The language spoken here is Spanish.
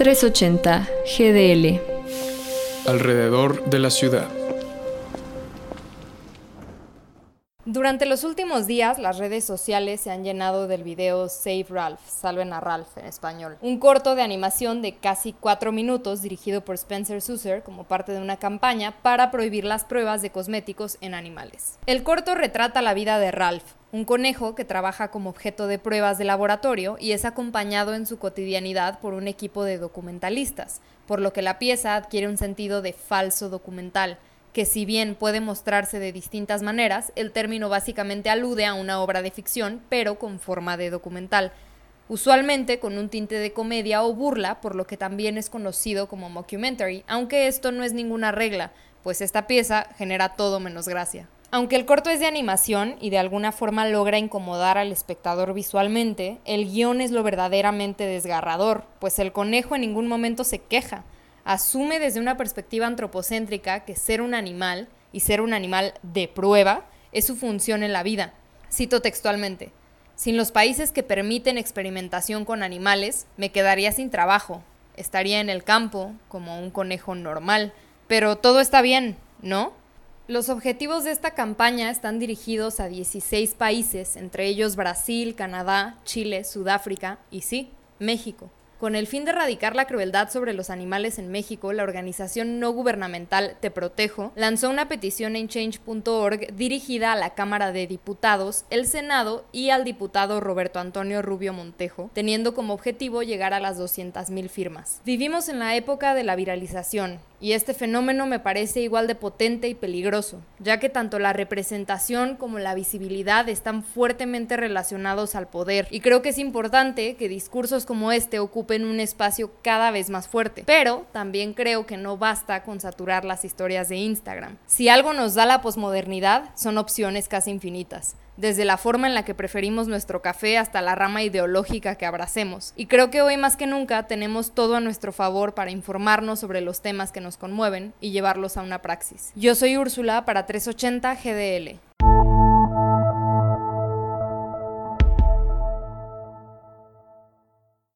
380 GDL. Alrededor de la ciudad. Durante los últimos días, las redes sociales se han llenado del video Save Ralph, Salven a Ralph en español. Un corto de animación de casi cuatro minutos dirigido por Spencer Susser como parte de una campaña para prohibir las pruebas de cosméticos en animales. El corto retrata la vida de Ralph, un conejo que trabaja como objeto de pruebas de laboratorio y es acompañado en su cotidianidad por un equipo de documentalistas, por lo que la pieza adquiere un sentido de falso documental que si bien puede mostrarse de distintas maneras, el término básicamente alude a una obra de ficción, pero con forma de documental, usualmente con un tinte de comedia o burla, por lo que también es conocido como mockumentary, aunque esto no es ninguna regla, pues esta pieza genera todo menos gracia. Aunque el corto es de animación y de alguna forma logra incomodar al espectador visualmente, el guion es lo verdaderamente desgarrador, pues el conejo en ningún momento se queja, asume desde una perspectiva antropocéntrica que ser un animal, y ser un animal de prueba, es su función en la vida. Cito textualmente, sin los países que permiten experimentación con animales, me quedaría sin trabajo, estaría en el campo como un conejo normal, pero todo está bien, ¿no? Los objetivos de esta campaña están dirigidos a 16 países, entre ellos Brasil, Canadá, Chile, Sudáfrica y sí, México. Con el fin de erradicar la crueldad sobre los animales en México, la organización no gubernamental Te Protejo lanzó una petición en change.org dirigida a la Cámara de Diputados, el Senado y al diputado Roberto Antonio Rubio Montejo, teniendo como objetivo llegar a las 200.000 firmas. Vivimos en la época de la viralización, y este fenómeno me parece igual de potente y peligroso, ya que tanto la representación como la visibilidad están fuertemente relacionados al poder, y creo que es importante que discursos como este ocupen un espacio cada vez más fuerte. Pero también creo que no basta con saturar las historias de Instagram. Si algo nos da la posmodernidad, son opciones casi infinitas desde la forma en la que preferimos nuestro café hasta la rama ideológica que abracemos. Y creo que hoy más que nunca tenemos todo a nuestro favor para informarnos sobre los temas que nos conmueven y llevarlos a una praxis. Yo soy Úrsula para 380 GDL.